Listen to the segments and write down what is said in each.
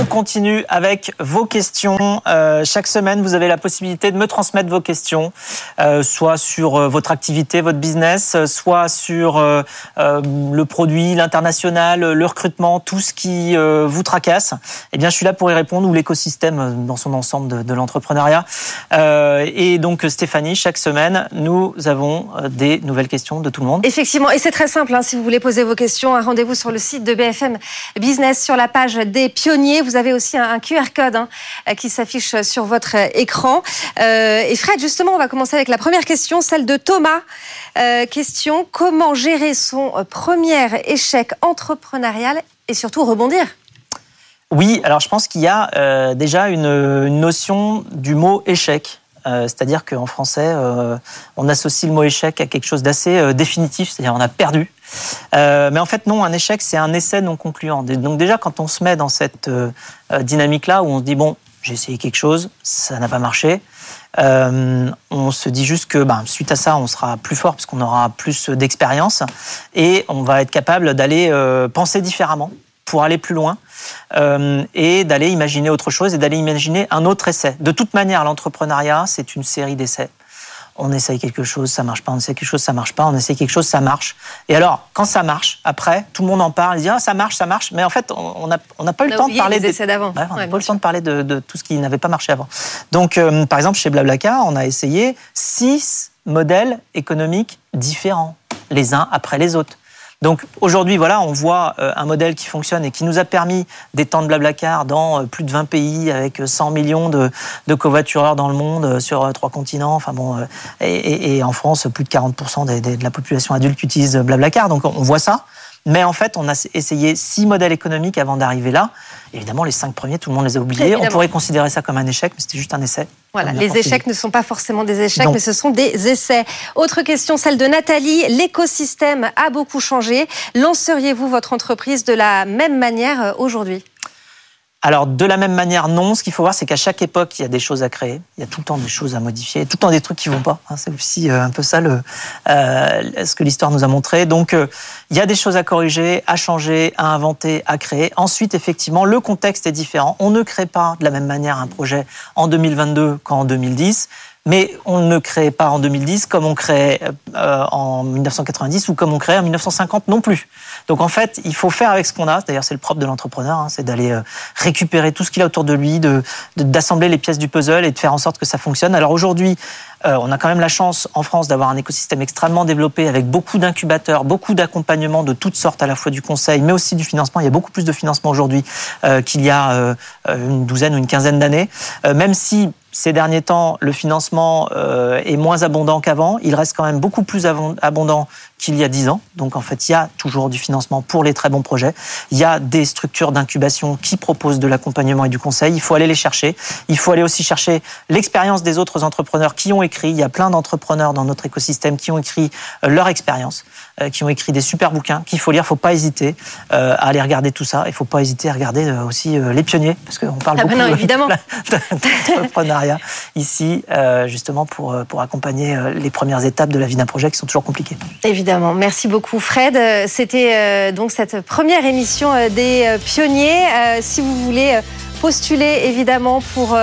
On continue avec vos questions. Euh, chaque semaine, vous avez la possibilité de me transmettre vos questions, euh, soit sur euh, votre activité, votre business, soit sur le produit, l'international, le recrutement, tout ce qui vous tracasse. Eh bien, je suis là pour y répondre, ou l'écosystème dans son ensemble de, l'entrepreneuriat. Et donc, Stéphanie, chaque semaine, nous avons des nouvelles questions de tout le monde. Effectivement, et c'est très simple, hein, si vous voulez poser vos questions, rendez-vous sur le site de BFM Business sur la page des pionniers. Vous avez aussi un, QR code hein, qui s'affiche sur votre écran. Euh, et Fred, justement, on va commencer avec la première question, celle de Thomas. Euh, question, comment gérer son premier échec entrepreneurial et surtout rebondir? Oui, alors je pense qu'il y a euh, déjà une notion du mot échec. Euh, c'est-à-dire qu'en français, euh, on associe le mot échec à quelque chose d'assez euh, définitif, c'est-à-dire on a perdu. Mais en fait, non, un échec, c'est un essai non concluant. Donc déjà, quand on se met dans cette dynamique-là, où on se dit, bon, j'ai essayé quelque chose, ça n'a pas marché, on se dit juste que ben, suite à ça, on sera plus fort parce qu'on aura plus d'expérience et on va être capable d'aller penser différemment pour aller plus loin euh, et d'aller imaginer autre chose et d'aller imaginer un autre essai. De toute manière, l'entrepreneuriat, c'est une série d'essais. On essaye quelque chose, ça marche pas. On essaye quelque chose, ça marche pas. On essaye quelque chose, ça marche. Et alors, quand ça marche, après, tout le monde en parle. Il dit ah, ça marche, ça marche. Mais en fait, on n'a on pas eu le temps de parler des essais d'avant. On n'a pas le temps de parler de, de tout ce qui n'avait pas marché avant. Donc, euh, par exemple, chez Blablacar, on a essayé six modèles économiques différents, les uns après les autres. Donc aujourd'hui, voilà, on voit euh, un modèle qui fonctionne et qui nous a permis d'étendre Blablacar dans euh, plus de 20 pays avec euh, 100 millions de, de covoitureurs dans le monde euh, sur euh, trois continents. Enfin bon, euh, et, et- et en France, plus de 40% des- des- de la population adulte utilise Blablacar. Donc on on voit ça. Mais en fait, on a essayé six modèles économiques avant d'arriver là. Évidemment, les cinq premiers, tout le monde les a oubliés. Évidemment. On pourrait considérer ça comme un échec, mais c'était juste un essai. Voilà, les échecs ne sont pas forcément des échecs, Non. mais ce sont des essais. Autre question, celle de Nathalie. L'écosystème a beaucoup changé. Lanceriez-vous votre entreprise de la même manière euh, aujourd'hui? Alors, de la même manière, non. Ce qu'il faut voir, c'est qu'à chaque époque, il y a des choses à créer. Il y a tout le temps des choses à modifier, tout le temps des trucs qui vont pas. hein. C'est aussi euh, un peu ça le, euh, ce que l'histoire nous a montré. Donc, euh, il y a des choses à corriger, à changer, à inventer, à créer. Ensuite, effectivement, le contexte est différent. On ne crée pas de la même manière un projet en 2022 qu'en 2010. Mais on ne crée pas en 2010 comme on créait euh, en 1990 ou comme on créait en 1950 non plus. Donc en fait, il faut faire avec ce qu'on a. D'ailleurs, c'est le propre de l'entrepreneur, hein, c'est d'aller euh, récupérer tout ce qu'il a autour de lui, de d'assembler les pièces du puzzle et de faire en sorte que ça fonctionne. Alors aujourd'hui, euh, on a quand même la chance en France d'avoir un écosystème extrêmement développé avec beaucoup d'incubateurs, beaucoup d'accompagnement de toutes sortes, à la fois du conseil, mais aussi du financement. Il y a beaucoup plus de financement aujourd'hui qu'il y a une douzaine ou une quinzaine d'années. Même si ces derniers temps, le financement euh, est moins abondant qu'avant. Il reste quand même beaucoup plus abondant qu'il y a dix ans. Donc en fait, il y a toujours du financement pour les très bons projets. Il y a des structures d'incubation qui proposent de l'accompagnement et du conseil. Il faut aller les chercher. Il faut aller aussi chercher l'expérience des autres entrepreneurs qui ont écrit. Il y a plein d'entrepreneurs dans notre écosystème qui ont écrit euh, leur expérience, euh, qui ont écrit des super bouquins qu'il faut lire. Il faut pas hésiter euh, à aller regarder tout ça. Il faut pas hésiter à regarder aussi les pionniers, parce qu'on parle Ah bah beaucoup non, évidemment. Ici, euh, justement pour, euh, pour accompagner euh, les premières étapes de la vie d'un projet qui sont toujours compliquées. Évidemment. Merci beaucoup, Fred. C'était donc cette première émission des pionniers. Si vous voulez postuler, évidemment, pour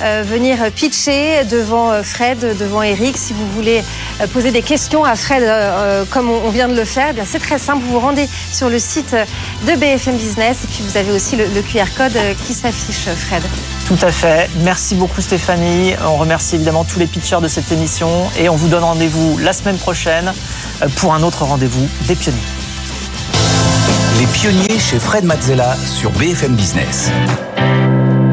venir pitcher devant euh, Fred, devant Eric, si vous voulez euh, poser des questions à Fred, euh, euh, comme on vient de le faire, eh bien c'est très simple. Vous vous rendez sur le site de BFM Business et puis vous avez aussi le, le QR code euh, qui s'affiche, Fred. Tout à fait. Merci beaucoup Stéphanie. On remercie évidemment tous les pitchers de cette émission et on vous donne rendez-vous la semaine prochaine euh, pour un autre rendez-vous des pionniers. Les pionniers chez Fred Mazzella sur BFM Business.